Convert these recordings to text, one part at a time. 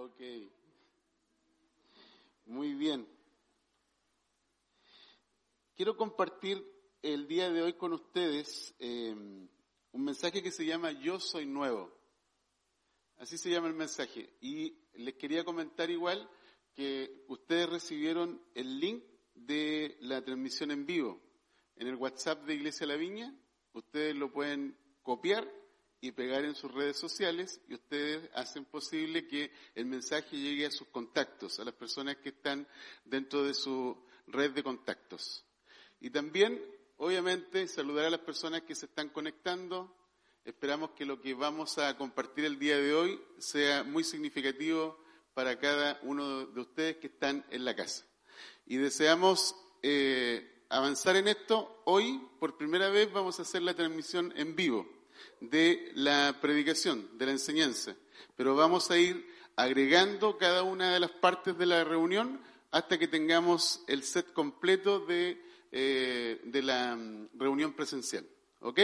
Ok. Muy bien. Quiero compartir el día de hoy con ustedes eh, un mensaje que se llama Yo soy nuevo. Así se llama el mensaje. Y les quería comentar igual que ustedes recibieron el link de la transmisión en vivo en el WhatsApp de Iglesia La Viña. Ustedes lo pueden copiar y pegar en sus redes sociales y ustedes hacen posible que el mensaje llegue a sus contactos, a las personas que están dentro de su red de contactos. Y también, obviamente, saludar a las personas que se están conectando. Esperamos que lo que vamos a compartir el día de hoy sea muy significativo para cada uno de ustedes que están en la casa. Y deseamos eh, avanzar en esto. Hoy, por primera vez, vamos a hacer la transmisión en vivo de la predicación, de la enseñanza. Pero vamos a ir agregando cada una de las partes de la reunión hasta que tengamos el set completo de, eh, de la mm, reunión presencial. ¿Ok?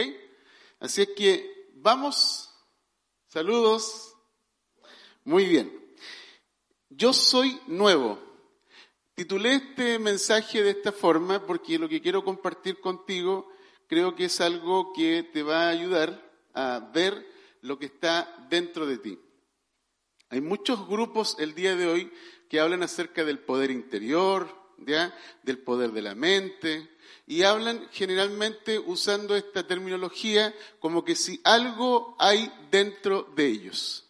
Así es que vamos. Saludos. Muy bien. Yo soy nuevo. Titulé este mensaje de esta forma porque lo que quiero compartir contigo creo que es algo que te va a ayudar a ver lo que está dentro de ti. Hay muchos grupos el día de hoy que hablan acerca del poder interior, ¿ya? del poder de la mente, y hablan generalmente usando esta terminología como que si algo hay dentro de ellos.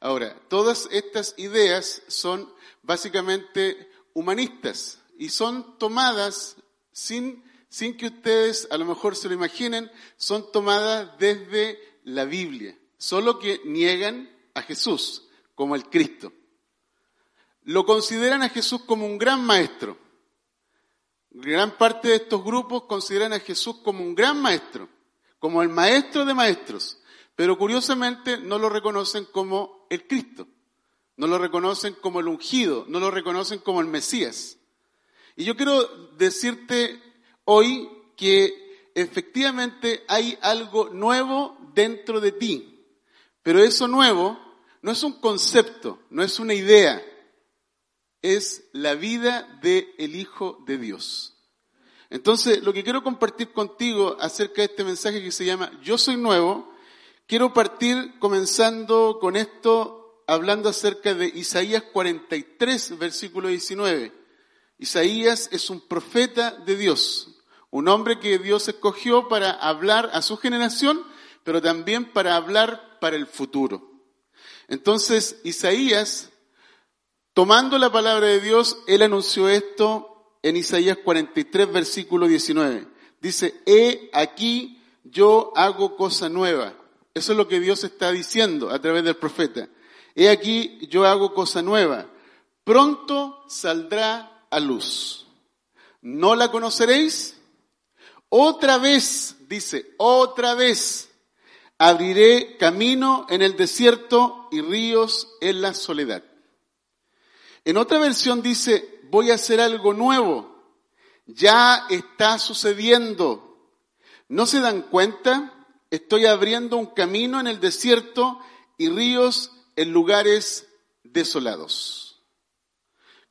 Ahora, todas estas ideas son básicamente humanistas y son tomadas sin sin que ustedes a lo mejor se lo imaginen, son tomadas desde la Biblia, solo que niegan a Jesús como el Cristo. Lo consideran a Jesús como un gran maestro. Gran parte de estos grupos consideran a Jesús como un gran maestro, como el maestro de maestros, pero curiosamente no lo reconocen como el Cristo, no lo reconocen como el ungido, no lo reconocen como el Mesías. Y yo quiero decirte hoy que efectivamente hay algo nuevo dentro de ti. Pero eso nuevo no es un concepto, no es una idea, es la vida del Hijo de Dios. Entonces, lo que quiero compartir contigo acerca de este mensaje que se llama Yo soy nuevo, quiero partir comenzando con esto hablando acerca de Isaías 43, versículo 19. Isaías es un profeta de Dios, un hombre que Dios escogió para hablar a su generación, pero también para hablar para el futuro. Entonces, Isaías, tomando la palabra de Dios, él anunció esto en Isaías 43, versículo 19. Dice, he aquí yo hago cosa nueva. Eso es lo que Dios está diciendo a través del profeta. He aquí yo hago cosa nueva. Pronto saldrá a luz. ¿No la conoceréis? Otra vez, dice, otra vez, abriré camino en el desierto y ríos en la soledad. En otra versión dice, voy a hacer algo nuevo. Ya está sucediendo. ¿No se dan cuenta? Estoy abriendo un camino en el desierto y ríos en lugares desolados.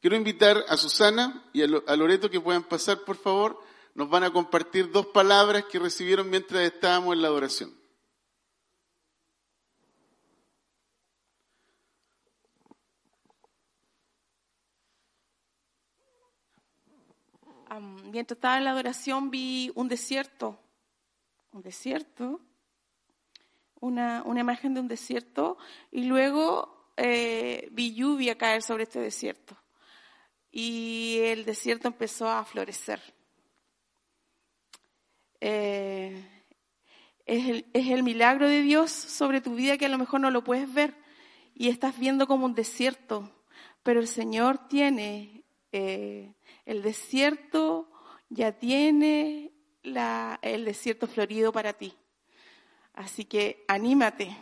Quiero invitar a Susana y a Loreto que puedan pasar, por favor, nos van a compartir dos palabras que recibieron mientras estábamos en la adoración. mientras estaba en la adoración vi un desierto, un desierto, una, imagen de un desierto y luego eh, vi lluvia caer sobre este desierto y el desierto empezó a florecer. Eh, es, el, milagro de Dios sobre tu vida que a lo mejor no lo puedes ver y estás viendo como un desierto, pero el Señor tiene eh, el desierto, ya tiene la, el desierto florido para ti. Así que anímate.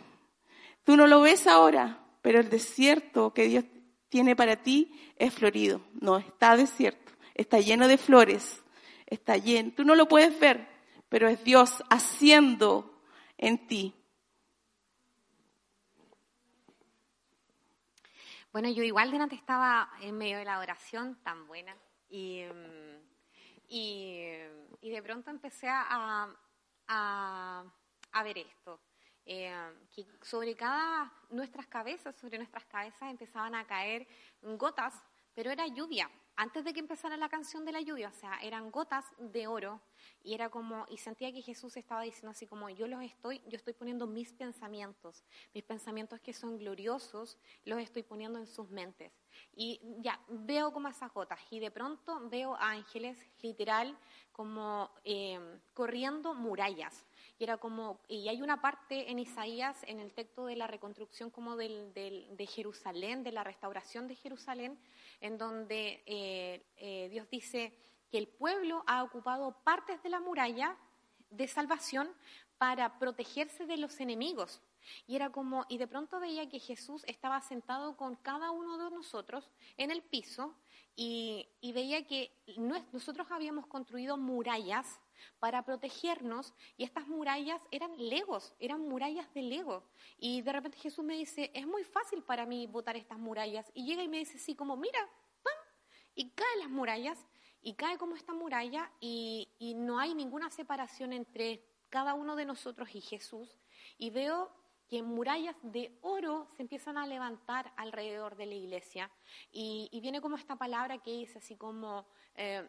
Tú no lo ves ahora, pero el desierto que Dios tiene para ti es florido, no está desierto, está lleno de flores, está lleno. Tú no lo puedes ver, pero es Dios haciendo en ti. Bueno, yo igual delante estaba en medio de la oración tan buena y, y, de pronto empecé a, a, a ver esto. Eh, que sobre cada nuestras cabezas, sobre nuestras cabezas empezaban a caer gotas, pero era lluvia. Antes de que empezara la canción de la lluvia, o sea, eran gotas de oro y era como y sentía que Jesús estaba diciendo así como yo los estoy, yo estoy poniendo mis pensamientos, mis pensamientos que son gloriosos, los estoy poniendo en sus mentes. Y ya veo como esas gotas y de pronto veo ángeles literal como eh, corriendo murallas y era como, y hay una parte en Isaías, en el texto de la reconstrucción como del, de Jerusalén, de la restauración de Jerusalén, en donde eh, eh, Dios dice que el pueblo ha ocupado partes de la muralla de salvación para protegerse de los enemigos. Y era como, y de pronto veía que Jesús estaba sentado con cada uno de nosotros en el piso y, y veía que nosotros habíamos construido murallas para protegernos y estas murallas eran legos, eran murallas de lego. Y de repente Jesús me dice, es muy fácil para mí botar estas murallas. Y llega y me dice así como, mira, ¡pam! Y caen las murallas y cae como esta muralla y, y no hay ninguna separación entre cada uno de nosotros y Jesús. Y veo que murallas de oro se empiezan a levantar alrededor de la iglesia. Y, viene como esta palabra que dice así como, eh,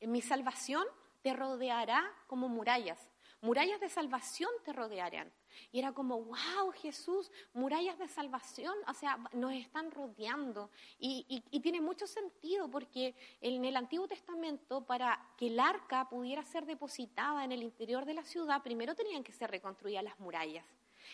mi salvación te rodeará como murallas. Murallas de salvación te rodearán. Y era como, wow, Jesús, murallas de salvación, o sea, nos están rodeando. Y, tiene mucho sentido porque en el Antiguo Testamento, para que el arca pudiera ser depositada en el interior de la ciudad, primero tenían que ser reconstruidas las murallas.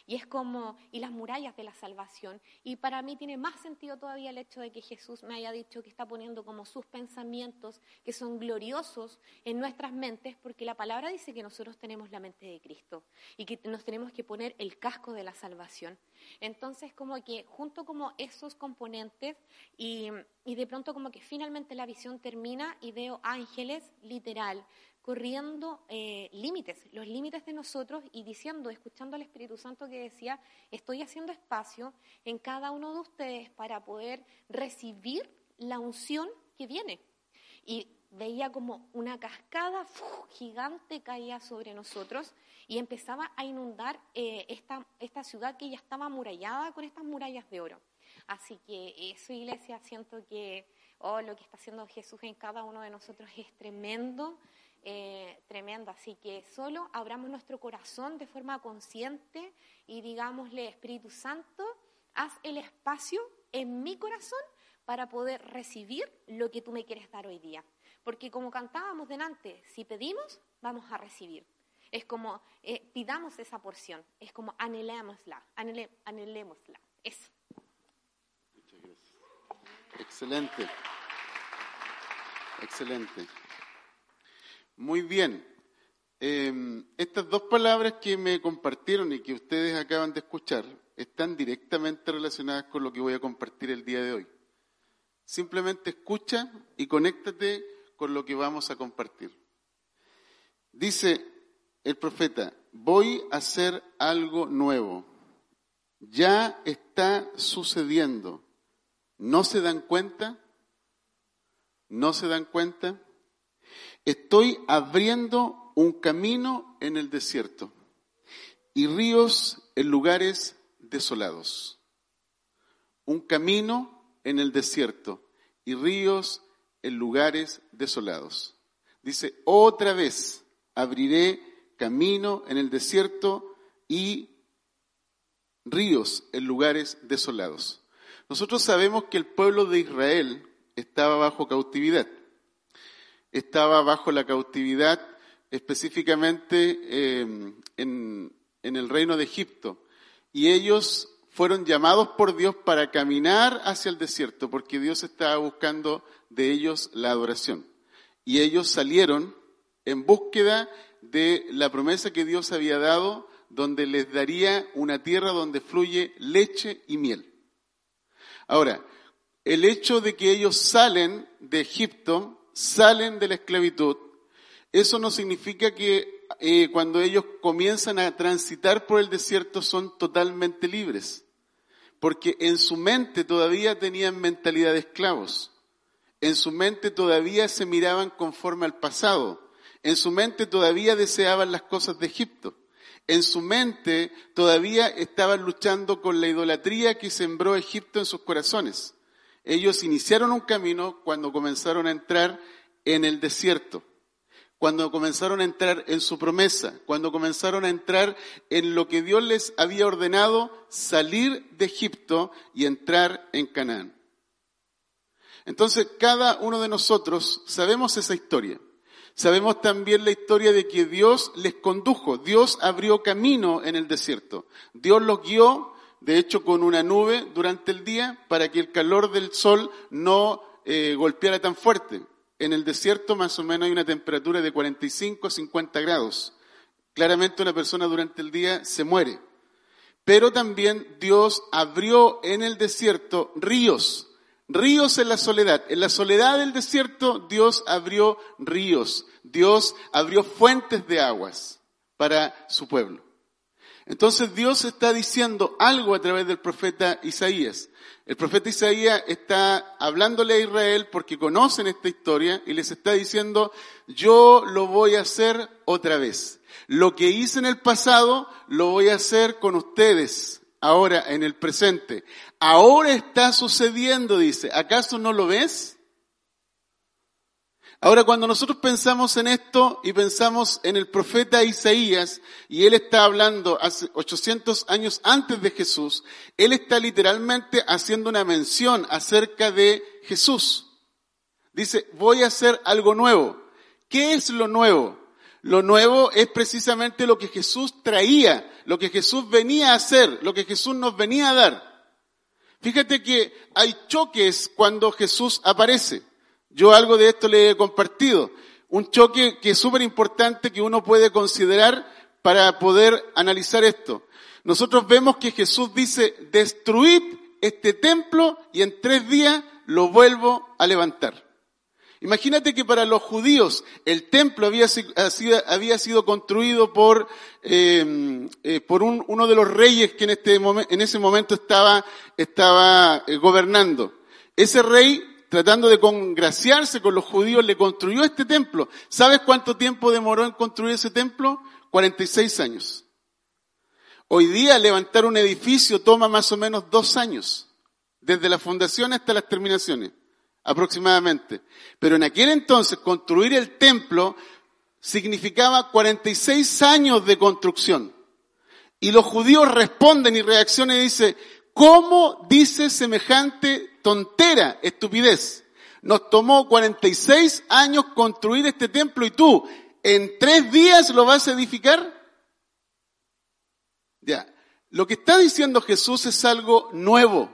Y es como, y las murallas de la salvación. Y para mí tiene más sentido todavía el hecho de que Jesús me haya dicho que está poniendo como sus pensamientos, que son gloriosos en nuestras mentes, porque la palabra dice que nosotros tenemos la mente de Cristo y que nos tenemos que poner el casco de la salvación. Entonces, como que junto como esos componentes y, y de pronto como que finalmente la visión termina y veo ángeles, literal, corriendo eh, límites, los límites de nosotros y diciendo, escuchando al Espíritu Santo que decía, estoy haciendo espacio en cada uno de ustedes para poder recibir la unción que viene. Y veía como una cascada gigante caía sobre nosotros y empezaba a inundar eh, esta, esta ciudad que ya estaba amurallada con estas murallas de oro. Así que eso, iglesia, siento que oh, lo que está haciendo Jesús en cada uno de nosotros es tremendo eh, tremendo. Así que solo abramos nuestro corazón de forma consciente y digámosle, Espíritu Santo, haz el espacio en mi corazón para poder recibir lo que tú me quieres dar hoy día. Porque como cantábamos delante, si pedimos, vamos a recibir. Es como eh, pidamos esa porción, es como anhelémosla, anhelémosla. Eso. Muchas gracias. Excelente. Excelente. Muy bien. Em, estas dos palabras que me compartieron y que ustedes acaban de escuchar están directamente relacionadas con lo que voy a compartir el día de hoy. Simplemente escucha y conéctate con lo que vamos a compartir. Dice el profeta, voy a hacer algo nuevo. Ya está sucediendo. ¿No se dan cuenta? ¿No se dan cuenta? Estoy abriendo un camino en el desierto y ríos en lugares desolados. Un camino en el desierto y ríos en lugares desolados. Dice, otra vez abriré camino en el desierto y ríos en lugares desolados. Nosotros sabemos que el pueblo de Israel estaba bajo cautividad estaba bajo la cautividad específicamente eh, en, en el reino de Egipto. Y ellos fueron llamados por Dios para caminar hacia el desierto, porque Dios estaba buscando de ellos la adoración. Y ellos salieron en búsqueda de la promesa que Dios había dado, donde les daría una tierra donde fluye leche y miel. Ahora, el hecho de que ellos salen de Egipto salen de la esclavitud, eso no significa que eh, cuando ellos comienzan a transitar por el desierto son totalmente libres. porque en su mente todavía tenían mentalidad de esclavos. En su mente todavía se miraban conforme al pasado. En su mente todavía deseaban las cosas de Egipto. En su mente todavía estaban luchando con la idolatría que sembró Egipto en sus corazones. Ellos iniciaron un camino cuando comenzaron a entrar en el desierto cuando comenzaron a entrar en su promesa, cuando comenzaron a entrar en lo que Dios les había ordenado, salir de Egipto y entrar en Canaán. Entonces, cada uno de nosotros sabemos esa historia. Sabemos también la historia de que Dios les condujo, Dios abrió camino en el desierto. Dios los guió, de hecho, con una nube durante el día para que el calor del sol no eh, golpeara tan fuerte. En el desierto más o menos hay una temperatura de 45 a 50 grados. Claramente una persona durante el día se muere. Pero también Dios abrió en el desierto ríos, ríos en la soledad. En la soledad del desierto Dios abrió ríos, Dios abrió fuentes de aguas para su pueblo. Entonces Dios está diciendo algo a través del profeta Isaías. El profeta Isaías está hablándole a Israel porque conocen esta historia y les está diciendo, yo lo voy a hacer otra vez. Lo que hice en el pasado, lo voy a hacer con ustedes, ahora en el presente. Ahora está sucediendo, dice. ¿Acaso no lo ves? Ahora, cuando nosotros pensamos en esto y pensamos en el profeta Isaías, y él está hablando hace 800 años antes de Jesús, él está literalmente haciendo una mención acerca de Jesús. Dice, voy a hacer algo nuevo. ¿Qué es lo nuevo? Lo nuevo es precisamente lo que Jesús traía, lo que Jesús venía a hacer, lo que Jesús nos venía a dar. Fíjate que hay choques cuando Jesús aparece. Yo algo de esto le he compartido. Un choque que es súper importante que uno puede considerar para poder analizar esto. Nosotros vemos que Jesús dice, destruid este templo y en tres días lo vuelvo a levantar. Imagínate que para los judíos el templo había sido, construido por, eh, eh, uno de los reyes que en, este en ese momento estaba, estaba eh, gobernando. Ese rey tratando de congraciarse con los judíos, le construyó este templo. ¿Sabes cuánto tiempo demoró en construir ese templo? 46 años. Hoy día levantar un edificio toma más o menos dos años, desde la fundación hasta las terminaciones, aproximadamente. Pero en aquel entonces construir el templo significaba 46 años de construcción. Y los judíos responden y reaccionan y dicen, ¿cómo dice semejante tontera, estupidez. Nos tomó 46 años construir este templo y tú, ¿en tres días lo vas a edificar? Ya. Lo que está diciendo Jesús es algo nuevo,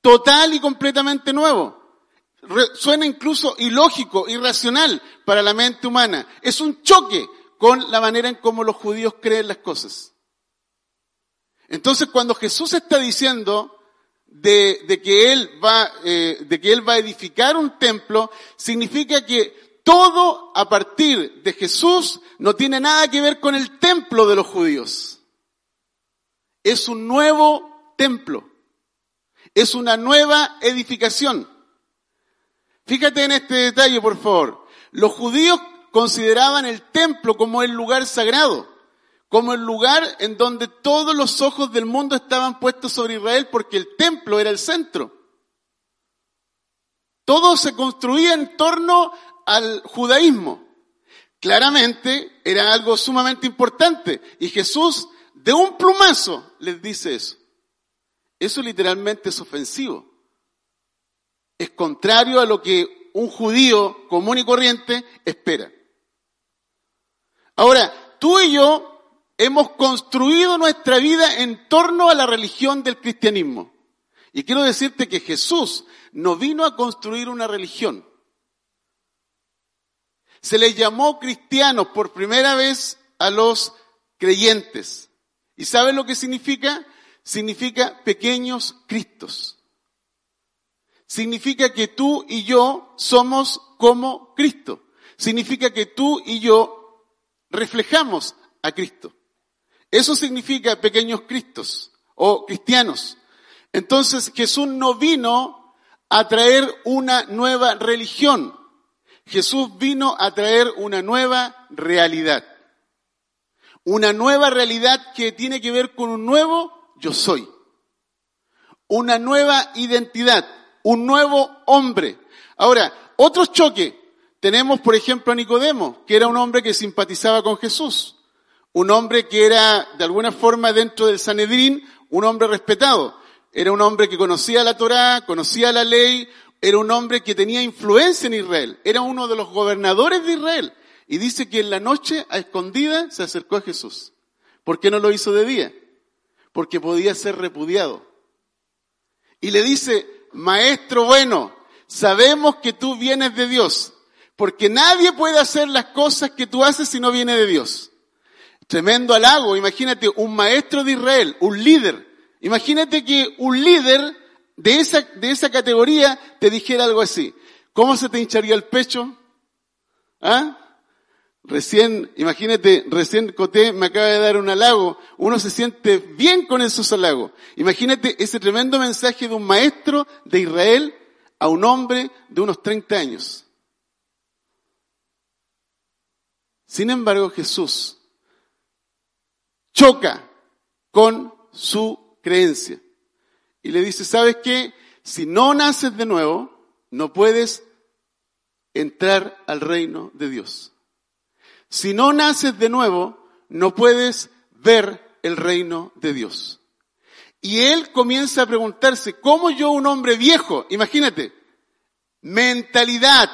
total y completamente nuevo. suena incluso ilógico, irracional para la mente humana. Es un choque con la manera en cómo los judíos creen las cosas. Entonces cuando Jesús está diciendo, de, que él va, eh, de que él va a edificar un templo, significa que todo a partir de Jesús no tiene nada que ver con el templo de los judíos. Es un nuevo templo. Es una nueva edificación. Fíjate en este detalle, por favor. Los judíos consideraban el templo como el lugar sagrado como el lugar en donde todos los ojos del mundo estaban puestos sobre Israel porque el templo era el centro. Todo se construía en torno al judaísmo. Claramente era algo sumamente importante y Jesús de un plumazo les dice eso. Eso literalmente es ofensivo. Es contrario a lo que un judío común y corriente espera. Ahora, tú y yo hemos construido nuestra vida en torno a la religión del cristianismo. Y quiero decirte que Jesús no vino a construir una religión. Se les llamó cristianos por primera vez a los creyentes. ¿Y saben lo que significa? Significa pequeños Cristos. Significa que tú y yo somos como Cristo. Significa que tú y yo reflejamos a Cristo. Eso significa pequeños cristos o cristianos. Entonces Jesús no vino a traer una nueva religión. Jesús vino a traer una nueva realidad. Una nueva realidad que tiene que ver con un nuevo yo soy. Una nueva identidad. Un nuevo hombre. Ahora, otro choque. Tenemos, por ejemplo, a Nicodemo, que era un hombre que simpatizaba con Jesús. Un hombre que era, de alguna forma, dentro del Sanedrín, un hombre respetado. Era un hombre que conocía la Torá, conocía la ley, era un hombre que tenía influencia en Israel. Era uno de los gobernadores de Israel. Y dice que en la noche, a escondida, se acercó a Jesús. ¿Por qué no lo hizo de día? Porque podía ser repudiado. Y le dice, maestro bueno, sabemos que tú vienes de Dios, porque nadie puede hacer las cosas que tú haces si no viene de Dios. Tremendo halago, imagínate, un maestro de Israel, un líder. Imagínate que un líder de esa, de esa categoría te dijera algo así. ¿Cómo se te hincharía el pecho? ¿Ah? Recién, imagínate, recién Coté me acaba de dar un halago. Uno se siente bien con esos halagos. Imagínate ese tremendo mensaje de un maestro de Israel a un hombre de unos 30 años. Sin embargo, Jesús choca con su creencia y le dice, ¿sabes qué? Si no naces de nuevo, no puedes entrar al reino de Dios. Si no naces de nuevo, no puedes ver el reino de Dios. Y él comienza a preguntarse, ¿cómo yo un hombre viejo? Imagínate, mentalidad.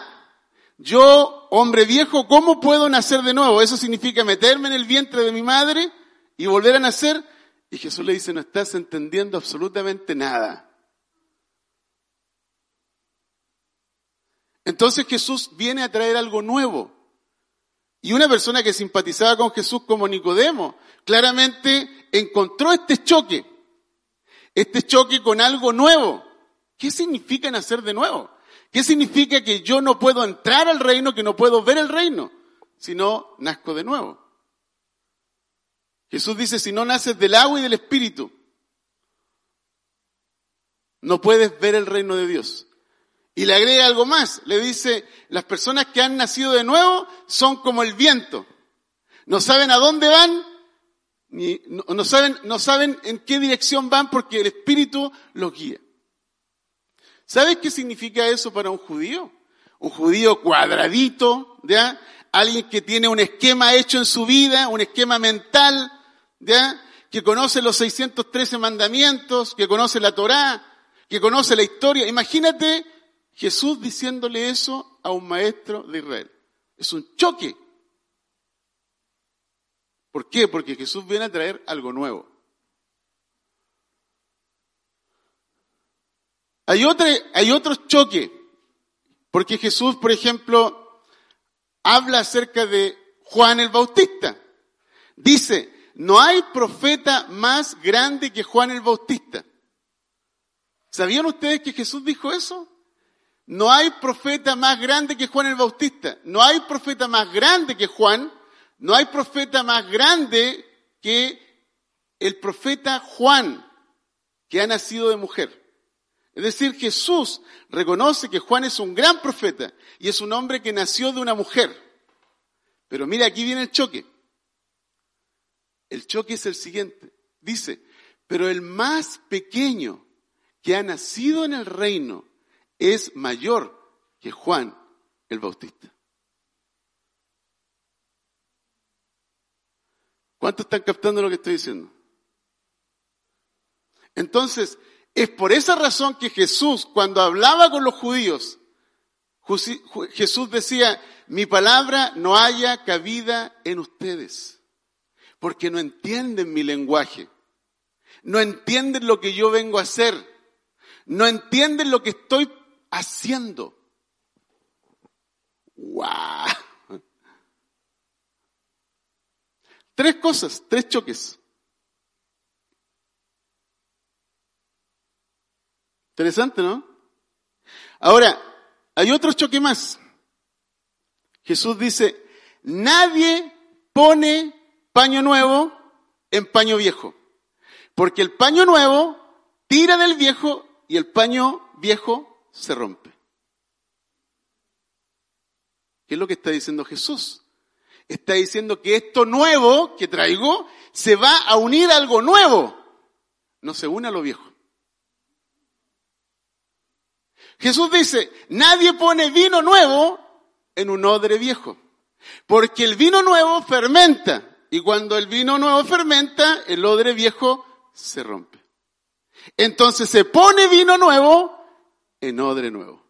Yo, hombre viejo, ¿cómo puedo nacer de nuevo? Eso significa meterme en el vientre de mi madre y volver a nacer. Y Jesús le dice, no estás entendiendo absolutamente nada. Entonces Jesús viene a traer algo nuevo. Y una persona que simpatizaba con Jesús como Nicodemo, claramente encontró este choque, este choque con algo nuevo. ¿Qué significa nacer de nuevo? ¿Qué significa que yo no puedo entrar al reino, que no puedo ver el reino, si no nazco de nuevo? Jesús dice, si no naces del agua y del espíritu, no puedes ver el reino de Dios. Y le agrega algo más, le dice, las personas que han nacido de nuevo son como el viento. No saben a dónde van, ni, no, saben, no saben en qué dirección van porque el Espíritu los guía. ¿Sabes qué significa eso para un judío? Un judío cuadradito, ¿ya? Alguien que tiene un esquema hecho en su vida, un esquema mental, ¿ya? Que conoce los 613 mandamientos, que conoce la Torá, que conoce la historia. Imagínate Jesús diciéndole eso a un maestro de Israel. Es un choque. ¿Por qué? Porque Jesús viene a traer algo nuevo. Hay, otro, hay otro choque, porque Jesús, por ejemplo, habla acerca de Juan el Bautista. Dice, no hay profeta más grande que Juan el Bautista. ¿Sabían ustedes que Jesús dijo eso? No hay profeta más grande que Juan el Bautista. No hay profeta más grande que Juan. No hay profeta más grande que el profeta Juan, que ha nacido de mujer. Es decir, Jesús reconoce que Juan es un gran profeta y es un hombre que nació de una mujer. Pero mira, aquí viene el choque. El choque es el siguiente. Dice, pero el más pequeño que ha nacido en el reino es mayor que Juan el Bautista. ¿Cuántos están captando lo que estoy diciendo? Entonces, es por esa razón que Jesús, cuando hablaba con los judíos, Jesús decía, mi palabra no haya cabida en ustedes, porque no entienden mi lenguaje, no entienden lo que yo vengo a hacer, no entienden lo que estoy haciendo. ¡Wow! Tres cosas, tres choques. Interesante, ¿no? Ahora, hay otro choque más. Jesús dice, nadie pone paño nuevo en paño viejo, porque el paño nuevo tira del viejo y el paño viejo se rompe. ¿Qué es lo que está diciendo Jesús? Está diciendo que esto nuevo que traigo se va a unir a algo nuevo. No se une a lo viejo. Jesús dice, nadie pone vino nuevo en un odre viejo. Porque el vino nuevo fermenta. Y cuando el vino nuevo fermenta, el odre viejo se rompe. Entonces se pone vino nuevo en odre nuevo.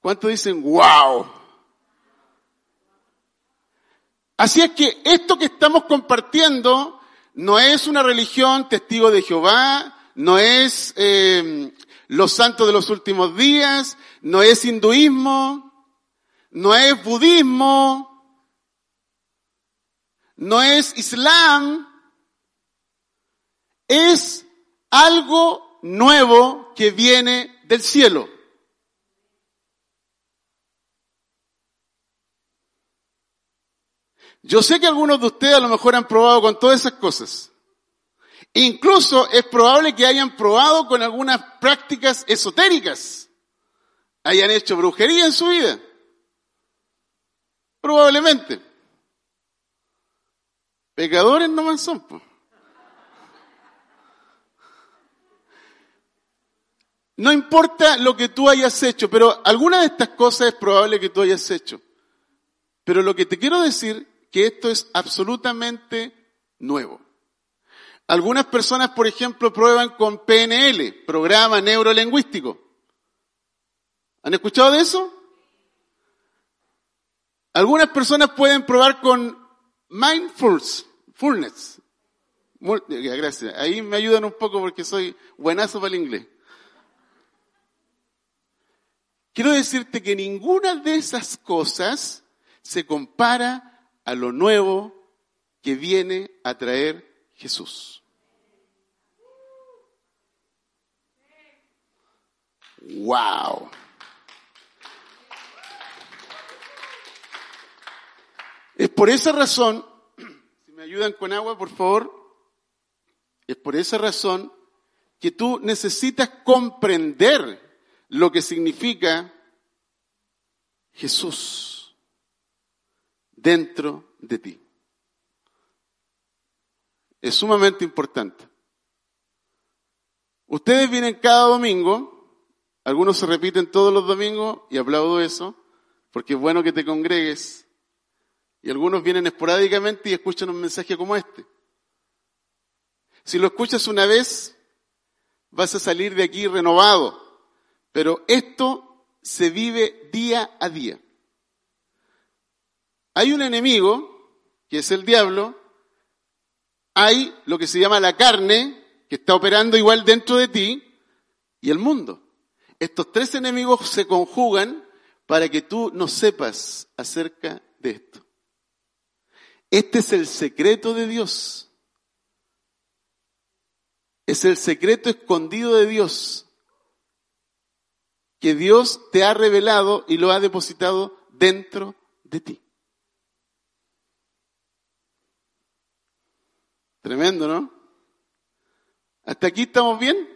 ¿Cuántos dicen, wow? Así es que esto que estamos compartiendo no es una religión testigo de Jehová, no es eh, los santos de los últimos días, no es hinduismo, no es budismo, no es islam, es algo nuevo que viene del cielo. Yo sé que algunos de ustedes a lo mejor han probado con todas esas cosas. Incluso es probable que hayan probado con algunas prácticas esotéricas. Hayan hecho brujería en su vida. Probablemente. Pecadores no más son. No importa lo que tú hayas hecho, pero alguna de estas cosas es probable que tú hayas hecho. Pero lo que te quiero decir que esto es absolutamente nuevo. Algunas personas, por ejemplo, prueban con PNL, programa neurolingüístico. ¿Han escuchado de eso? Algunas personas pueden probar con mindfulness. Gracias. Ahí me ayudan un poco porque soy buenazo para el inglés. Quiero decirte que ninguna de esas cosas se compara a lo nuevo que viene a traer Jesús. Wow. Es por esa razón, si me ayudan con agua, por favor, es por esa razón que tú necesitas comprender lo que significa Jesús dentro de ti. Es sumamente importante. Ustedes vienen cada domingo, algunos se repiten todos los domingos y aplaudo eso, porque es bueno que te congregues. Y algunos vienen esporádicamente y escuchan un mensaje como este. Si lo escuchas una vez, vas a salir de aquí renovado. Pero esto se vive día a día. Hay un enemigo, que es el diablo, hay lo que se llama la carne, que está operando igual dentro de ti, y el mundo. Estos tres enemigos se conjugan para que tú no sepas acerca de esto. Este es el secreto de Dios. Es el secreto escondido de Dios que Dios te ha revelado y lo ha depositado dentro de ti. Tremendo, ¿no? ¿Hasta aquí estamos bien?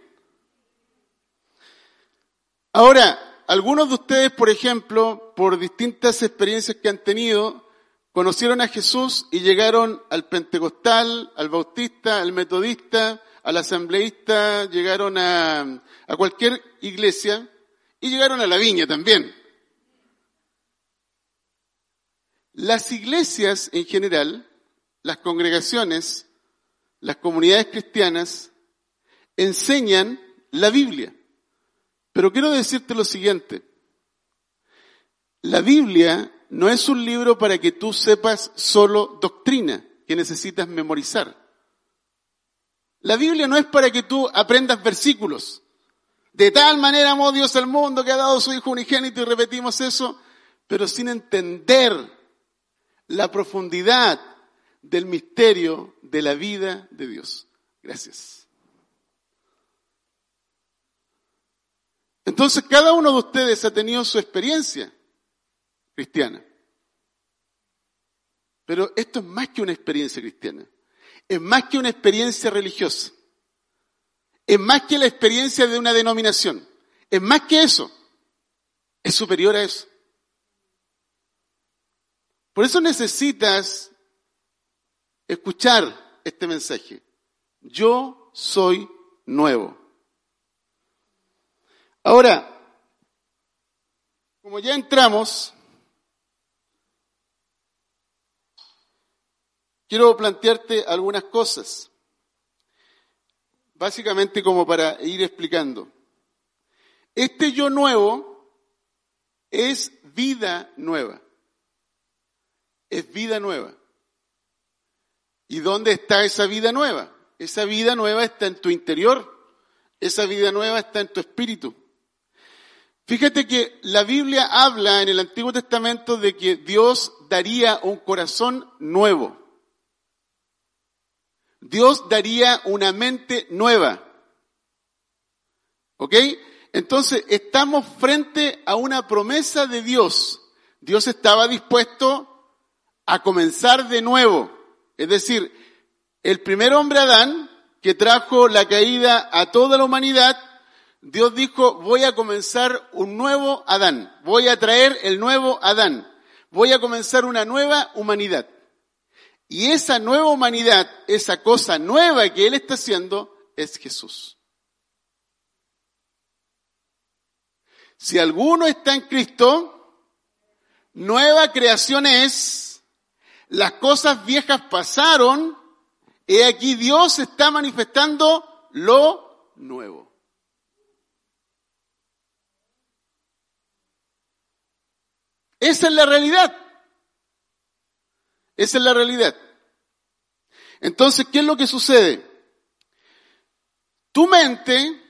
Ahora, algunos de ustedes, por ejemplo, por distintas experiencias que han tenido, conocieron a Jesús y llegaron al pentecostal, al bautista, al metodista, al asambleísta, llegaron a, a cualquier iglesia y llegaron a la viña también. Las iglesias en general, las congregaciones, las comunidades cristianas enseñan la Biblia. Pero quiero decirte lo siguiente. La Biblia no es un libro para que tú sepas solo doctrina que necesitas memorizar. La Biblia no es para que tú aprendas versículos. De tal manera amó Dios al mundo que ha dado su Hijo unigénito y repetimos eso, pero sin entender la profundidad del misterio de la vida de Dios. Gracias. Entonces cada uno de ustedes ha tenido su experiencia cristiana. Pero esto es más que una experiencia cristiana. Es más que una experiencia religiosa. Es más que la experiencia de una denominación. Es más que eso. Es superior a eso. Por eso necesitas escuchar este mensaje. Yo soy nuevo. Ahora, como ya entramos, quiero plantearte algunas cosas, básicamente como para ir explicando. Este yo nuevo es vida nueva, es vida nueva. ¿Y dónde está esa vida nueva? Esa vida nueva está en tu interior, esa vida nueva está en tu espíritu. Fíjate que la Biblia habla en el Antiguo Testamento de que Dios daría un corazón nuevo. Dios daría una mente nueva. ¿Ok? Entonces, estamos frente a una promesa de Dios. Dios estaba dispuesto a comenzar de nuevo. Es decir, el primer hombre Adán, que trajo la caída a toda la humanidad, Dios dijo, voy a comenzar un nuevo Adán, voy a traer el nuevo Adán, voy a comenzar una nueva humanidad. Y esa nueva humanidad, esa cosa nueva que Él está haciendo, es Jesús. Si alguno está en Cristo, nueva creación es, las cosas viejas pasaron, y aquí Dios está manifestando lo nuevo. Esa es la realidad. Esa es la realidad. Entonces, ¿qué es lo que sucede? Tu mente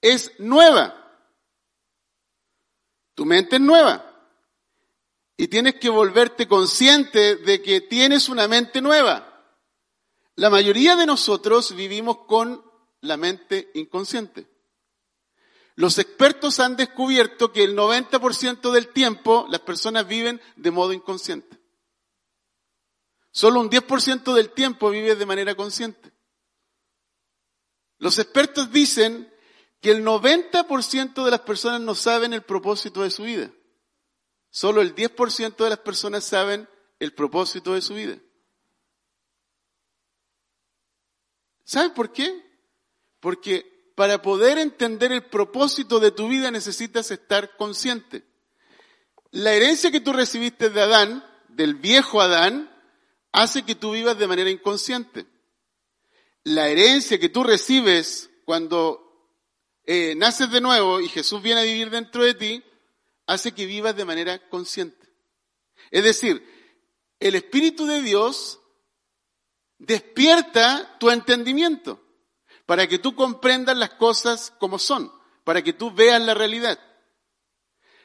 es nueva. Tu mente es nueva. Y tienes que volverte consciente de que tienes una mente nueva. La mayoría de nosotros vivimos con la mente inconsciente. Los expertos han descubierto que el 90% del tiempo las personas viven de modo inconsciente. Solo un 10% del tiempo vive de manera consciente. Los expertos dicen que el 90% de las personas no saben el propósito de su vida. Solo el 10% de las personas saben el propósito de su vida. ¿Saben por qué? Porque para poder entender el propósito de tu vida necesitas estar consciente. La herencia que tú recibiste de Adán, del viejo Adán, hace que tú vivas de manera inconsciente. La herencia que tú recibes cuando eh, naces de nuevo y Jesús viene a vivir dentro de ti, hace que vivas de manera consciente. Es decir, el Espíritu de Dios despierta tu entendimiento para que tú comprendas las cosas como son, para que tú veas la realidad.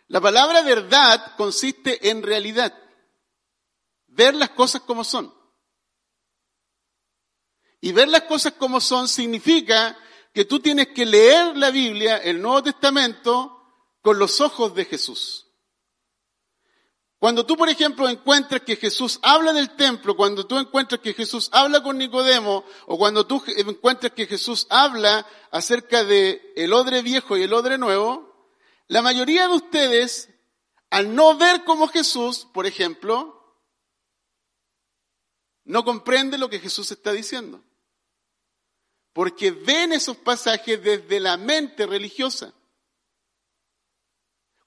La palabra verdad consiste en realidad, ver las cosas como son. Y ver las cosas como son significa que tú tienes que leer la Biblia, el Nuevo Testamento, con los ojos de Jesús. Cuando tú, por ejemplo, encuentras que Jesús habla del templo, cuando tú encuentras que Jesús habla con Nicodemo, o cuando tú encuentras que Jesús habla acerca de el odre viejo y el odre nuevo, la mayoría de ustedes, al no ver como Jesús, por ejemplo, no comprende lo que Jesús está diciendo. Porque ven esos pasajes desde la mente religiosa.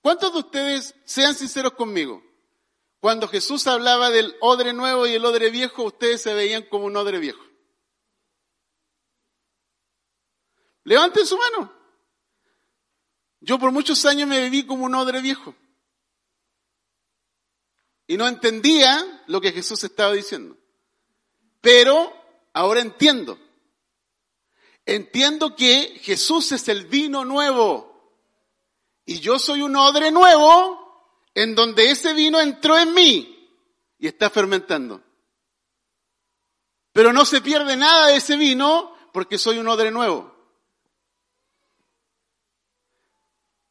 ¿Cuántos de ustedes, sean sinceros conmigo, cuando Jesús hablaba del odre nuevo y el odre viejo, ustedes se veían como un odre viejo. Levanten su mano. Yo por muchos años me viví como un odre viejo. Y no entendía lo que Jesús estaba diciendo. Pero ahora entiendo. Entiendo que Jesús es el vino nuevo. Y yo soy un odre nuevo en donde ese vino entró en mí y está fermentando. Pero no se pierde nada de ese vino porque soy un odre nuevo.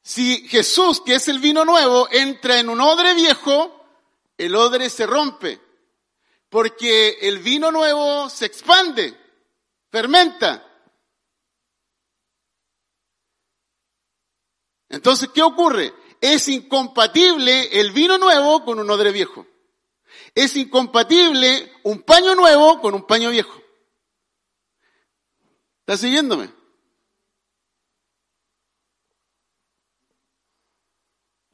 Si Jesús, que es el vino nuevo, entra en un odre viejo, el odre se rompe. Porque el vino nuevo se expande, fermenta. Entonces, ¿qué ocurre? Es incompatible el vino nuevo con un odre viejo. Es incompatible un paño nuevo con un paño viejo. ¿Está siguiéndome?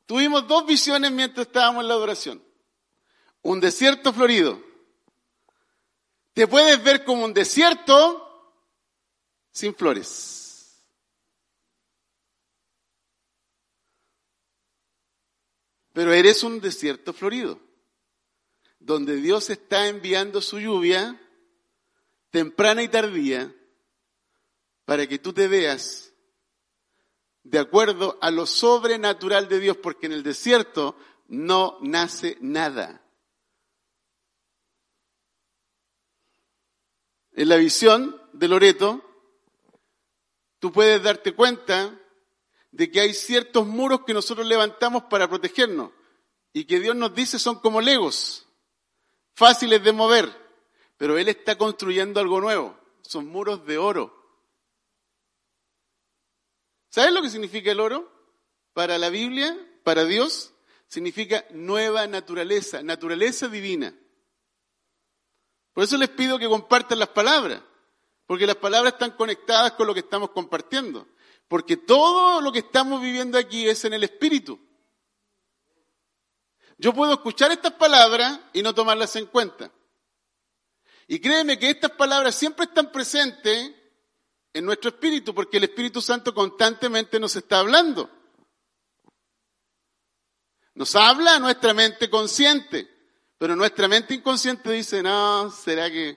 Tuvimos dos visiones mientras estábamos en la adoración. Un desierto florido. Te puedes ver como un desierto sin flores. Pero eres un desierto florido, donde Dios está enviando su lluvia temprana y tardía para que tú te veas de acuerdo a lo sobrenatural de Dios, porque en el desierto no nace nada. En la visión de Loreto, tú puedes darte cuenta de que hay ciertos muros que nosotros levantamos para protegernos y que Dios nos dice son como legos, fáciles de mover, pero Él está construyendo algo nuevo, son muros de oro. ¿Sabes lo que significa el oro? Para la Biblia, para Dios, significa nueva naturaleza, naturaleza divina. Por eso les pido que compartan las palabras, porque las palabras están conectadas con lo que estamos compartiendo, porque todo lo que estamos viviendo aquí es en el Espíritu. Yo puedo escuchar estas palabras y no tomarlas en cuenta. Y créeme que estas palabras siempre están presentes en nuestro espíritu, porque el Espíritu Santo constantemente nos está hablando. Nos habla a nuestra mente consciente, pero nuestra mente inconsciente dice, no, ¿será que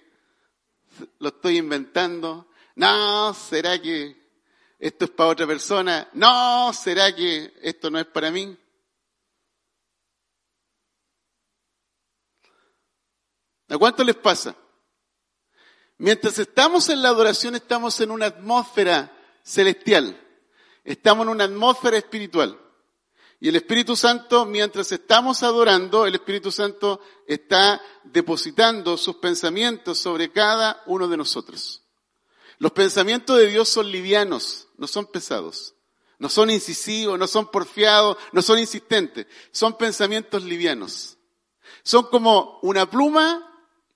lo estoy inventando? No, ¿será que esto es para otra persona? No, ¿será que esto no es para mí? ¿A cuánto les pasa? Mientras estamos en la adoración estamos en una atmósfera celestial, estamos en una atmósfera espiritual. Y el Espíritu Santo, mientras estamos adorando, el Espíritu Santo está depositando sus pensamientos sobre cada uno de nosotros. Los pensamientos de Dios son livianos, no son pesados, no son incisivos, no son porfiados, no son insistentes, son pensamientos livianos. Son como una pluma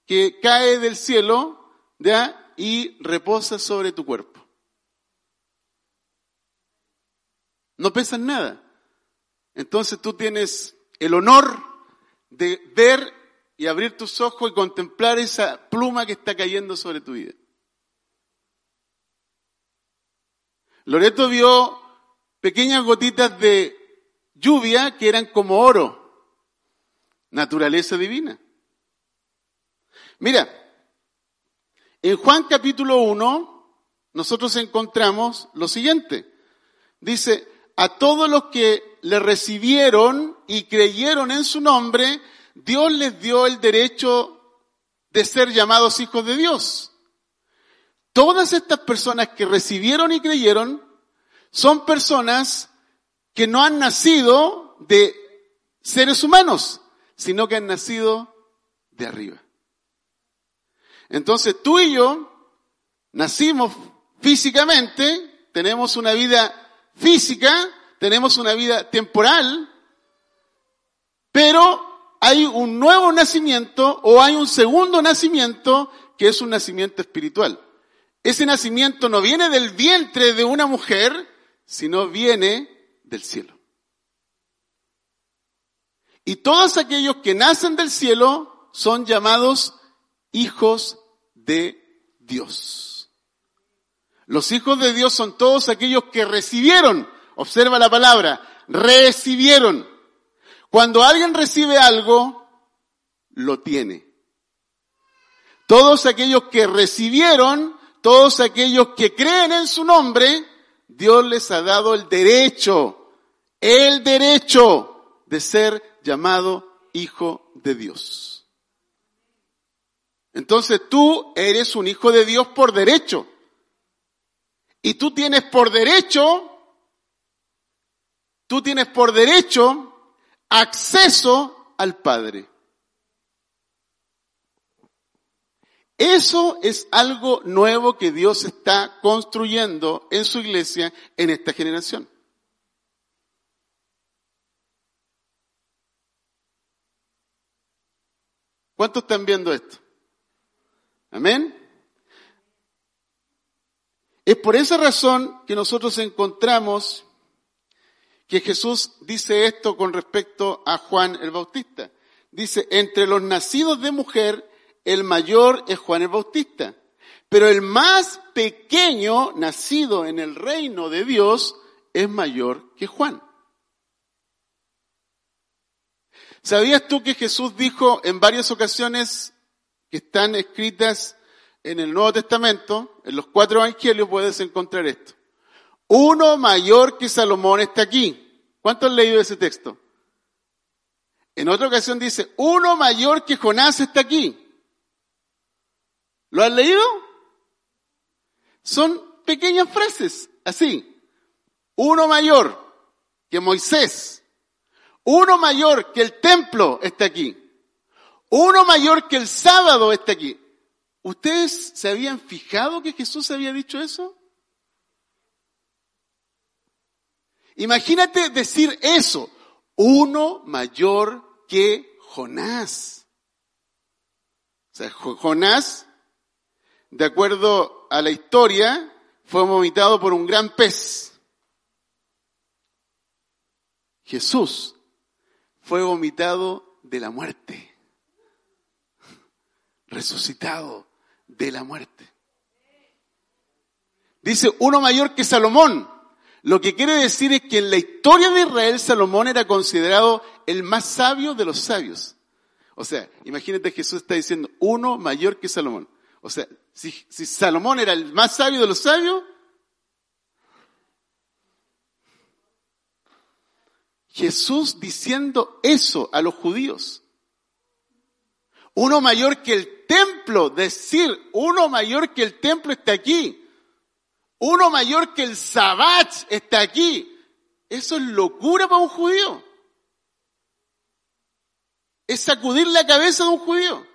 que cae del cielo ¿ya? y reposa sobre tu cuerpo. No pesas nada. Entonces tú tienes el honor de ver y abrir tus ojos y contemplar esa pluma que está cayendo sobre tu vida. Loreto vio pequeñas gotitas de lluvia que eran como oro, naturaleza divina. Mira, en Juan capítulo 1, nosotros encontramos lo siguiente. Dice, a todos los que le recibieron y creyeron en su nombre, Dios les dio el derecho de ser llamados hijos de Dios. Todas estas personas que recibieron y creyeron son personas que no han nacido de seres humanos, sino que han nacido de arriba. Entonces tú y yo nacimos físicamente, tenemos una vida física, tenemos una vida temporal, pero hay un nuevo nacimiento o hay un segundo nacimiento que es un nacimiento espiritual. Ese nacimiento no viene del vientre de una mujer, sino viene del cielo. Y todos aquellos que nacen del cielo son llamados hijos de Dios. Los hijos de Dios son todos aquellos que recibieron, observa la palabra, recibieron. Cuando alguien recibe algo, lo tiene. Todos aquellos que recibieron, todos aquellos que creen en su nombre, Dios les ha dado el derecho, el derecho de ser llamado hijo de Dios. Entonces tú eres un hijo de Dios por derecho. Y tú tienes por derecho, tú tienes por derecho acceso al Padre. Eso es algo nuevo que Dios está construyendo en su iglesia en esta generación. ¿Cuántos están viendo esto? Amén. Es por esa razón que nosotros encontramos que Jesús dice esto con respecto a Juan el Bautista. Dice, entre los nacidos de mujer, el mayor es Juan el Bautista, pero el más pequeño nacido en el reino de Dios es mayor que Juan. ¿Sabías tú que Jesús dijo en varias ocasiones que están escritas en el Nuevo Testamento, en los cuatro evangelios puedes encontrar esto? Uno mayor que Salomón está aquí. ¿Cuánto han leído ese texto? En otra ocasión dice, uno mayor que Jonás está aquí. ¿Lo has leído? Son pequeñas frases, así. Uno mayor que Moisés. Uno mayor que el templo está aquí. Uno mayor que el sábado está aquí. ¿Ustedes se habían fijado que Jesús había dicho eso? Imagínate decir eso. Uno mayor que Jonás. O sea, Jonás, de acuerdo a la historia, fue vomitado por un gran pez. Jesús fue vomitado de la muerte, resucitado de la muerte. Dice uno mayor que Salomón. Lo que quiere decir es que en la historia de Israel Salomón era considerado el más sabio de los sabios. O sea, imagínate Jesús está diciendo uno mayor que Salomón. O sea, si, Salomón era el más sabio de los sabios, Jesús diciendo eso a los judíos. Uno mayor que el templo, decir, uno mayor que el templo está aquí. Uno mayor que el Sabbat está aquí. Eso es locura para un judío. Es sacudir la cabeza de un judío.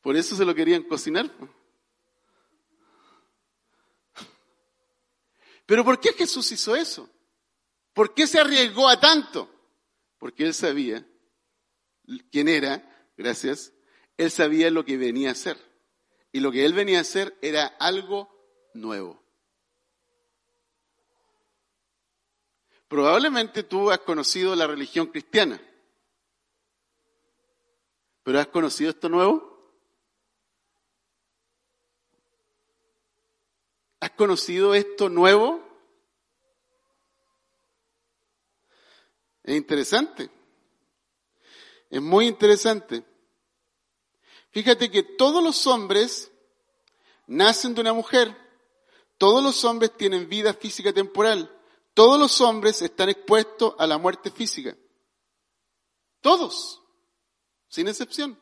Por eso se lo querían cocinar. Pero ¿por qué Jesús hizo eso? ¿Por qué se arriesgó a tanto? Porque él sabía quién era, gracias, él sabía lo que venía a hacer. Y lo que él venía a hacer era algo nuevo. Probablemente tú has conocido la religión cristiana. ¿Pero has conocido esto nuevo? ¿Has conocido esto nuevo? Es interesante. Es muy interesante. Fíjate que todos los hombres nacen de una mujer. Todos los hombres tienen vida física temporal. Todos los hombres están expuestos a la muerte física. Todos. Sin excepción.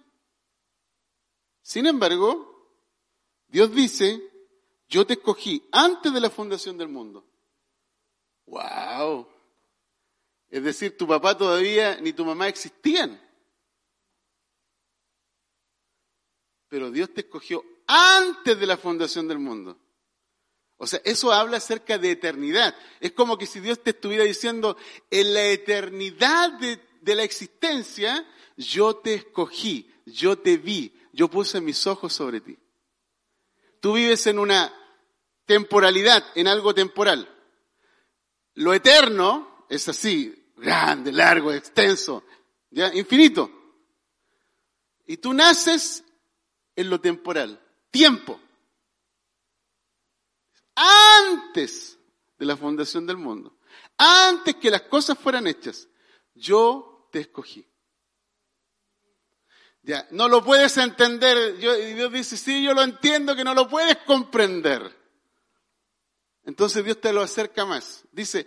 Sin embargo, Dios dice, yo te escogí antes de la fundación del mundo. ¡Wow! Es decir, tu papá todavía ni tu mamá existían. Pero Dios te escogió antes de la fundación del mundo. O sea, eso habla acerca de eternidad. Es como que si Dios te estuviera diciendo, en la eternidad de, de la existencia, yo te escogí, yo te vi, yo puse mis ojos sobre ti. Tú vives en una temporalidad, en algo temporal. Lo eterno es así, grande, largo, extenso, ya, infinito. Y tú naces en lo temporal, tiempo. Antes de la fundación del mundo, antes que las cosas fueran hechas, yo te escogí. Ya, no lo puedes entender. Yo, y Dios dice, sí, yo lo entiendo que no lo puedes comprender. Entonces Dios te lo acerca más. Dice,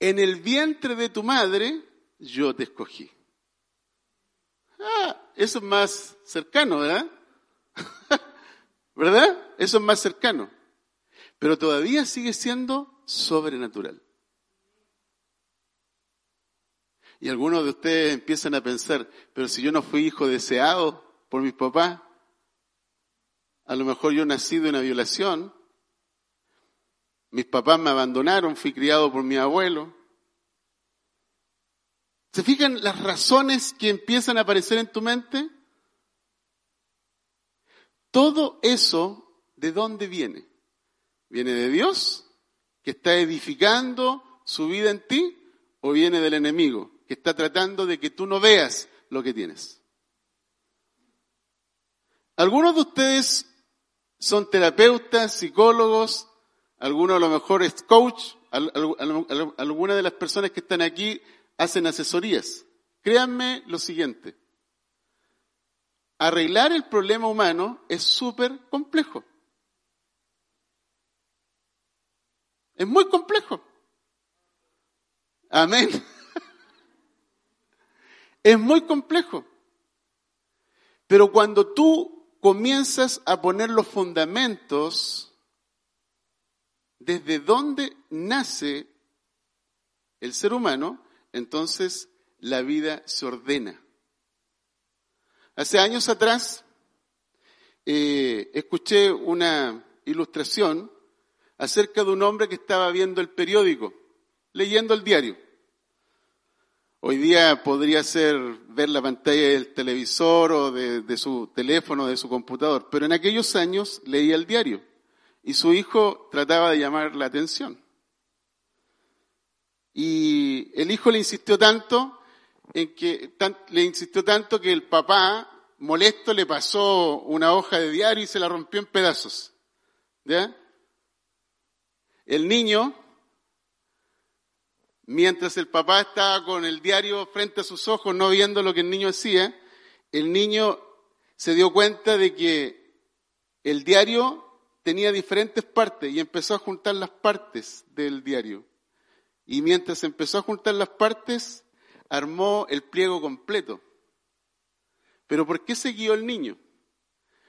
en el vientre de tu madre yo te escogí. Ah, eso es más cercano, ¿verdad? ¿Verdad? Eso es más cercano. Pero todavía sigue siendo sobrenatural. Y algunos de ustedes empiezan a pensar, pero si yo no fui hijo deseado por mis papás, a lo mejor yo nací de una violación, mis papás me abandonaron, fui criado por mi abuelo. ¿Se fijan las razones que empiezan a aparecer en tu mente? Todo eso, ¿de dónde viene? ¿Viene de Dios, que está edificando su vida en ti, o viene del enemigo, que está tratando de que tú no veas lo que tienes? Algunos de ustedes son terapeutas, psicólogos, algunos a lo mejor es coach, algunas de las personas que están aquí hacen asesorías. Créanme lo siguiente, arreglar el problema humano es súper complejo. Es muy complejo. Amén. Es muy complejo. Pero cuando tú comienzas a poner los fundamentos desde dónde nace el ser humano, entonces la vida se ordena. Hace años atrás eh, escuché una ilustración acerca de un hombre que estaba viendo el periódico, leyendo el diario. Hoy día podría ser ver la pantalla del televisor o de, de su teléfono, de su computador, pero en aquellos años leía el diario y su hijo trataba de llamar la atención. Y el hijo le insistió tanto en que le insistió tanto que el papá, molesto, le pasó una hoja de diario y se la rompió en pedazos. ¿Ya? El niño, mientras el papá estaba con el diario frente a sus ojos, no viendo lo que el niño hacía, el niño se dio cuenta de que el diario tenía diferentes partes y empezó a juntar las partes del diario. Y mientras empezó a juntar las partes, armó el pliego completo. Pero ¿por qué se guió el niño?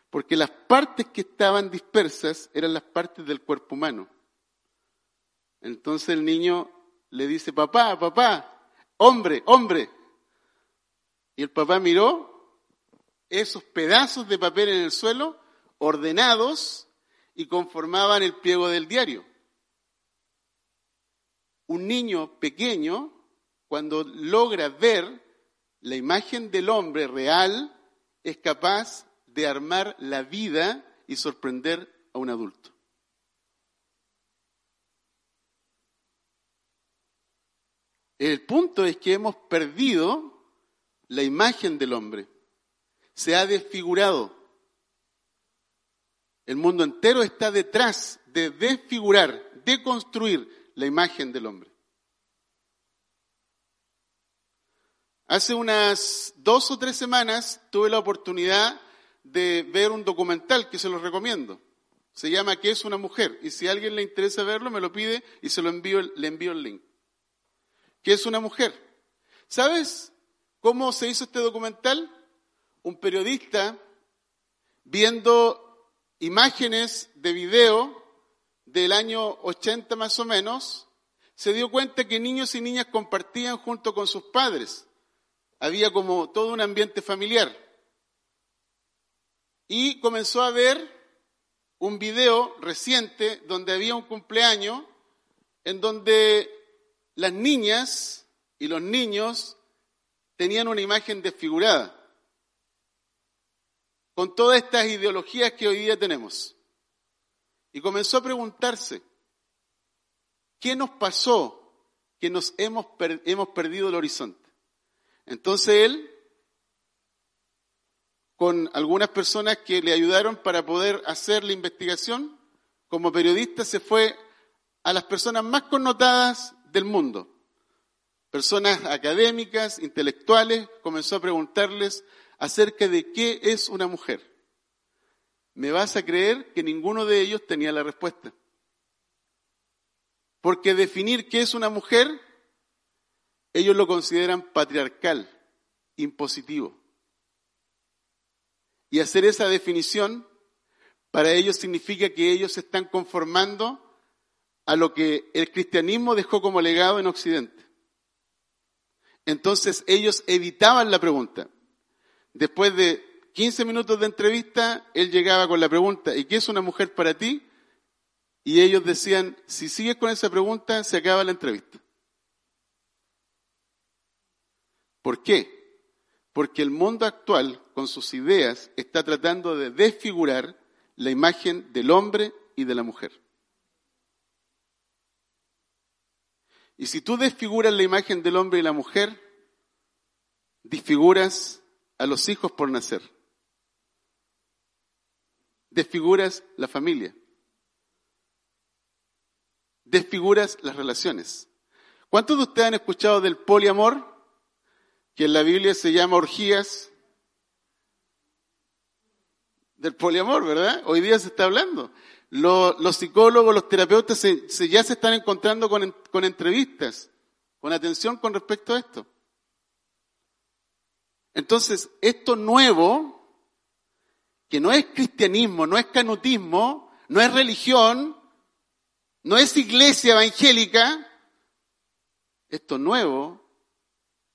Porque las partes que estaban dispersas eran las partes del cuerpo humano. Entonces el niño le dice, papá, papá, hombre, hombre. Y el papá miró esos pedazos de papel en el suelo, ordenados, y conformaban el pliego del diario. Un niño pequeño cuando logra ver la imagen del hombre real, es capaz de armar la vida y sorprender a un adulto. El punto es que hemos perdido la imagen del hombre. Se ha desfigurado. El mundo entero está detrás de desfigurar, de construir la imagen del hombre. Hace unas dos o tres semanas tuve la oportunidad de ver un documental que se los recomiendo. Se llama ¿Qué es una mujer? Y si a alguien le interesa verlo, me lo pide y se lo envío, le envío el link. ¿Qué es una mujer? ¿Sabes cómo se hizo este documental? Un periodista viendo imágenes de video del año 80 más o menos, se dio cuenta que niños y niñas compartían junto con sus padres había como todo un ambiente familiar. Y comenzó a ver un video reciente donde había un cumpleaños en donde las niñas y los niños tenían una imagen desfigurada, con todas estas ideologías que hoy día tenemos. Y comenzó a preguntarse, ¿qué nos pasó que nos hemos, hemos perdido el horizonte? Entonces él, con algunas personas que le ayudaron para poder hacer la investigación, como periodista se fue a las personas más connotadas del mundo, personas académicas, intelectuales, comenzó a preguntarles acerca de qué es una mujer. Me vas a creer que ninguno de ellos tenía la respuesta. Porque definir qué es una mujer ellos lo consideran patriarcal, impositivo. Y hacer esa definición para ellos significa que ellos se están conformando a lo que el cristianismo dejó como legado en Occidente. Entonces ellos evitaban la pregunta. Después de 15 minutos de entrevista, él llegaba con la pregunta, ¿y qué es una mujer para ti? Y ellos decían, si sigues con esa pregunta, se acaba la entrevista. ¿Por qué? Porque el mundo actual, con sus ideas, está tratando de desfigurar la imagen del hombre y de la mujer. Y si tú desfiguras la imagen del hombre y la mujer, desfiguras a los hijos por nacer. Desfiguras la familia. Desfiguras las relaciones. ¿Cuántos de ustedes han escuchado del poliamor? Que en la Biblia se llama orgías del poliamor, ¿verdad? Hoy día se está hablando. Los, psicólogos, los terapeutas se, ya se están encontrando con, con entrevistas, con atención con respecto a esto. Entonces, esto nuevo, que no es cristianismo, no es canutismo, no es religión, no es iglesia evangélica, esto nuevo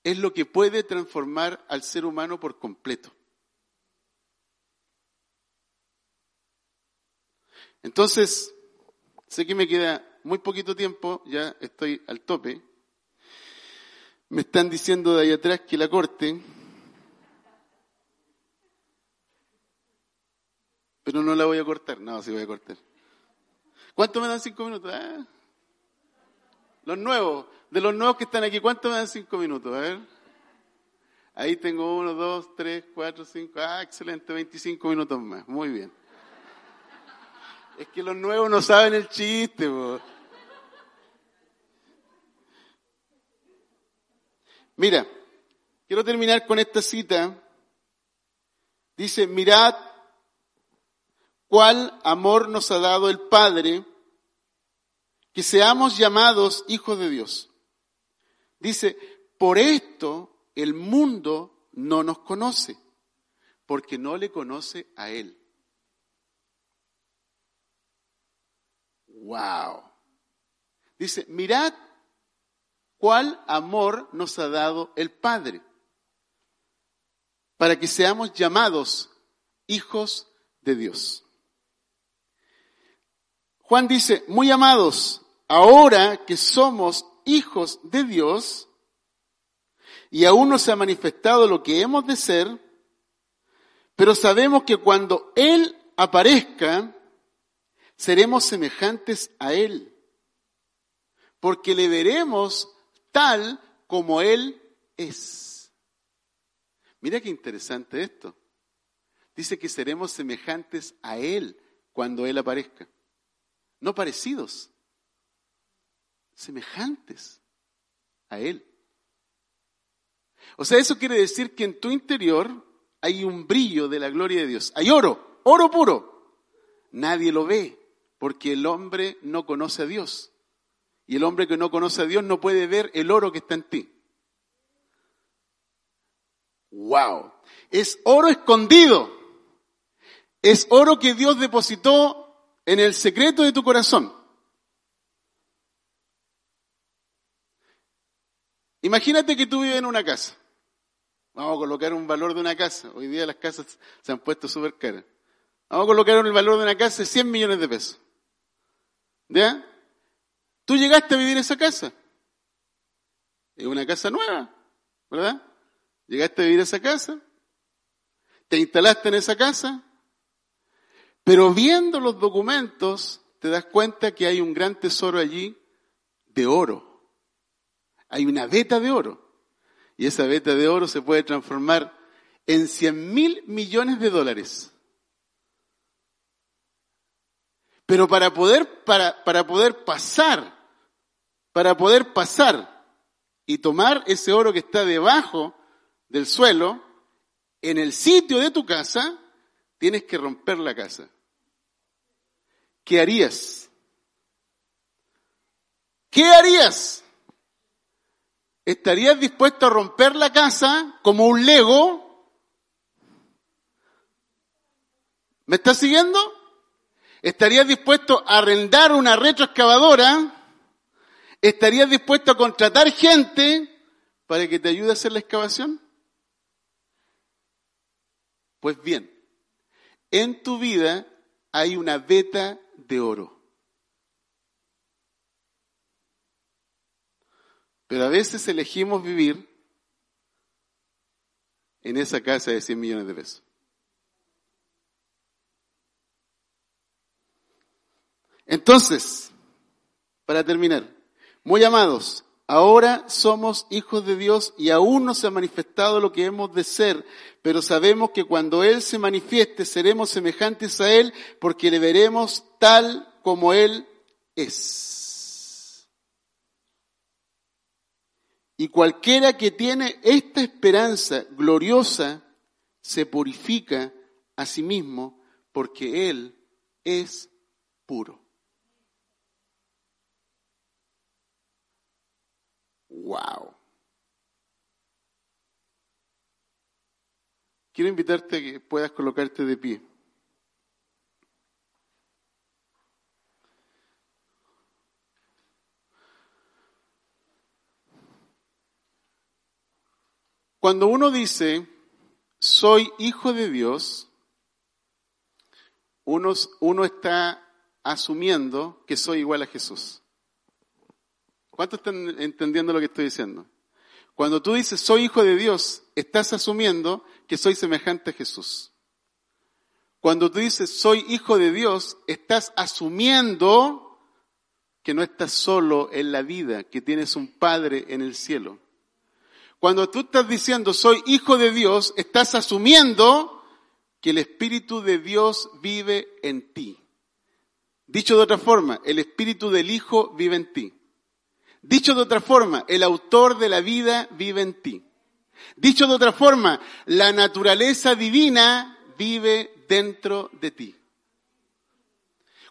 es lo que puede transformar al ser humano por completo. Entonces, sé que me queda muy poquito tiempo, ya estoy al tope. Me están diciendo de ahí atrás que la corte, pero no la voy a cortar. No, sí voy a cortar. ¿Cuánto me dan cinco minutos? Ah. Los nuevos, de los nuevos que están aquí, ¿cuánto me dan cinco minutos? A ver. Ahí tengo uno, dos, tres, cuatro, cinco. Ah, excelente, 25 minutos más. Muy bien. Es que los nuevos no saben el chiste. Mira, quiero terminar con esta cita. Dice, mirad cuál amor nos ha dado el Padre, que seamos llamados hijos de Dios. Dice, por esto el mundo no nos conoce, porque no le conoce a Él. Wow. Dice, mirad cuál amor nos ha dado el Padre para que seamos llamados hijos de Dios. Juan dice, muy amados, ahora que somos hijos de Dios y aún no se ha manifestado lo que hemos de ser, pero sabemos que cuando Él aparezca, seremos semejantes a Él, porque le veremos tal como Él es. Mira qué interesante esto. Dice que seremos semejantes a Él cuando Él aparezca. No parecidos, semejantes a Él. O sea, eso quiere decir que en tu interior hay un brillo de la gloria de Dios. Hay oro, oro puro. Nadie lo ve, porque el hombre no conoce a Dios. Y el hombre que no conoce a Dios no puede ver el oro que está en ti. ¡Wow! Es oro escondido. Es oro que Dios depositó en el secreto de tu corazón. Imagínate que tú vives en una casa. Vamos a colocar un valor de una casa. Hoy día las casas se han puesto súper caras. Vamos a colocar el valor de una casa de 100 millones de pesos. ¿Ya? Tú llegaste a vivir en esa casa. Es una casa nueva, ¿verdad? Llegaste a vivir en esa casa. Te instalaste en esa casa. Pero viendo los documentos, te das cuenta que hay un gran tesoro allí de oro. Hay una veta de oro. Y esa veta de oro se puede transformar en 100 mil millones de dólares. Pero para poder, para, para poder pasar, para poder pasar y tomar ese oro que está debajo del suelo, en el sitio de tu casa, tienes que romper la casa. ¿Qué harías? ¿Qué harías? ¿Estarías dispuesto a romper la casa como un lego? ¿Me estás siguiendo? ¿Estarías dispuesto a arrendar una retroexcavadora? ¿Estarías dispuesto a contratar gente para que te ayude a hacer la excavación? Pues bien, en tu vida hay una veta de oro. Pero a veces elegimos vivir en esa casa de 100 millones de pesos. Entonces, para terminar, muy amados, ahora somos hijos de Dios y aún no se ha manifestado lo que hemos de ser, pero sabemos que cuando Él se manifieste seremos semejantes a Él porque le veremos tal como Él es. Y cualquiera que tiene esta esperanza gloriosa se purifica a sí mismo porque Él es puro. Wow. Quiero invitarte a que puedas colocarte de pie. Cuando uno dice, soy hijo de Dios, uno, uno, está asumiendo que soy igual a Jesús. ¿Cuántos están entendiendo lo que estoy diciendo? Cuando tú dices soy hijo de Dios, estás asumiendo que soy semejante a Jesús. Cuando tú dices soy hijo de Dios, estás asumiendo que no estás solo en la vida, que tienes un Padre en el cielo. Cuando tú estás diciendo soy hijo de Dios, estás asumiendo que el Espíritu de Dios vive en ti. Dicho de otra forma, el Espíritu del Hijo vive en ti. Dicho de otra forma, el autor de la vida vive en ti. Dicho de otra forma, la naturaleza divina vive dentro de ti.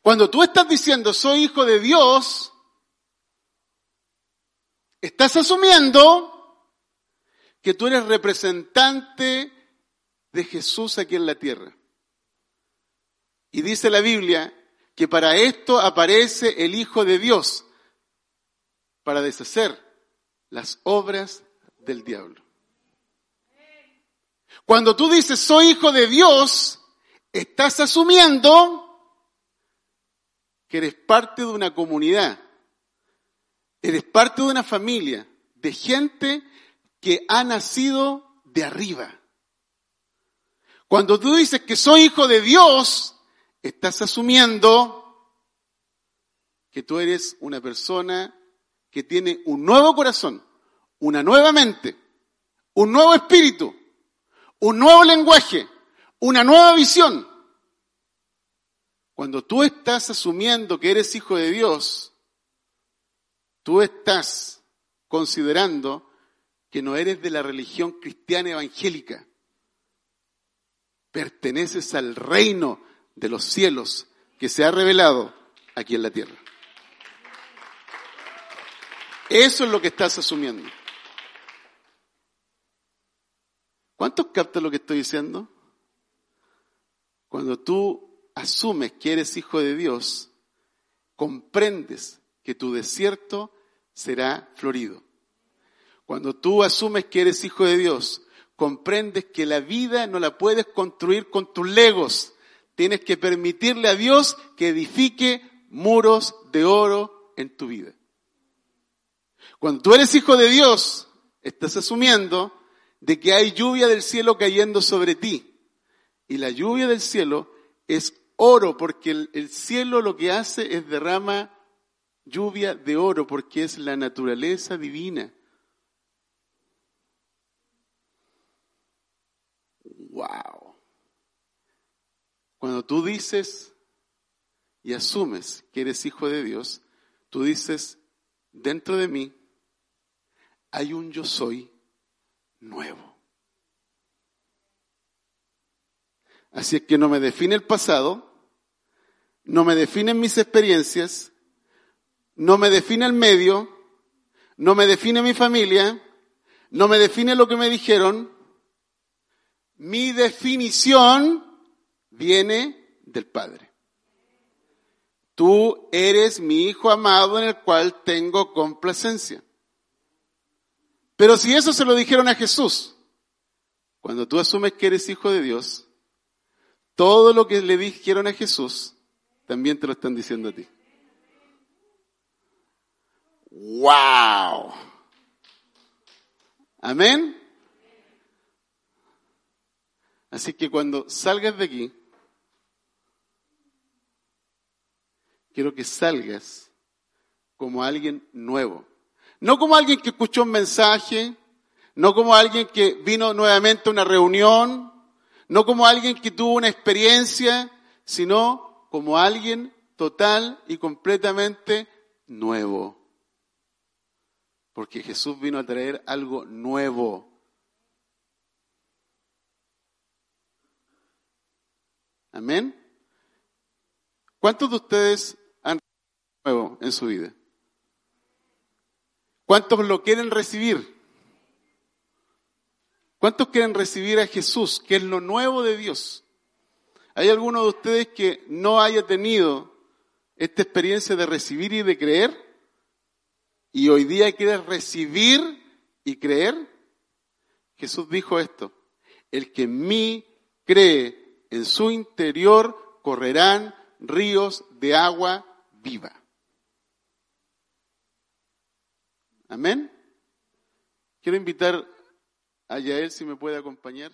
Cuando tú estás diciendo soy hijo de Dios, estás asumiendo que tú eres representante de Jesús aquí en la tierra. Y dice la Biblia que para esto aparece el Hijo de Dios para deshacer las obras del diablo. Cuando tú dices soy hijo de Dios, estás asumiendo que eres parte de una comunidad, eres parte de una familia, de gente que ha nacido de arriba. Cuando tú dices que soy hijo de Dios, estás asumiendo que tú eres una persona que tiene un nuevo corazón, una nueva mente, un nuevo espíritu, un nuevo lenguaje, una nueva visión. Cuando tú estás asumiendo que eres hijo de Dios, tú estás considerando que no eres de la religión cristiana evangélica. Perteneces al reino de los cielos que se ha revelado aquí en la tierra. Eso es lo que estás asumiendo. ¿Cuántos captan lo que estoy diciendo? Cuando tú asumes que eres hijo de Dios, comprendes que tu desierto será florido. Cuando tú asumes que eres hijo de Dios, comprendes que la vida no la puedes construir con tus legos. Tienes que permitirle a Dios que edifique muros de oro en tu vida. Cuando tú eres hijo de Dios, estás asumiendo de que hay lluvia del cielo cayendo sobre ti. Y la lluvia del cielo es oro, porque el, cielo lo que hace es derrama lluvia de oro, porque es la naturaleza divina. Wow. Cuando tú dices y asumes que eres hijo de Dios, tú dices, dentro de mí hay un yo soy nuevo. Así es que no me define el pasado, no me definen mis experiencias, no me define el medio, no me define mi familia, no me define lo que me dijeron. Mi definición viene del Padre. Tú eres mi Hijo amado en el cual tengo complacencia. Pero si eso se lo dijeron a Jesús, cuando tú asumes que eres hijo de Dios, todo lo que le dijeron a Jesús, también te lo están diciendo a ti. ¡Wow! Amén. Así que cuando salgas de aquí, quiero que salgas como alguien nuevo. No como alguien que escuchó un mensaje, no como alguien que vino nuevamente a una reunión, no como alguien que tuvo una experiencia, sino como alguien total y completamente nuevo. Porque Jesús vino a traer algo nuevo. Amén. ¿Cuántos de ustedes han nuevo en su vida? ¿Cuántos lo quieren recibir? ¿Cuántos quieren recibir a Jesús, que es lo nuevo de Dios? ¿Hay alguno de ustedes que no haya tenido esta experiencia de recibir y de creer? ¿Y hoy día quiere recibir y creer? Jesús dijo esto, el que en mí cree, en su interior correrán ríos de agua viva. Amén. Quiero invitar a Yael si me puede acompañar.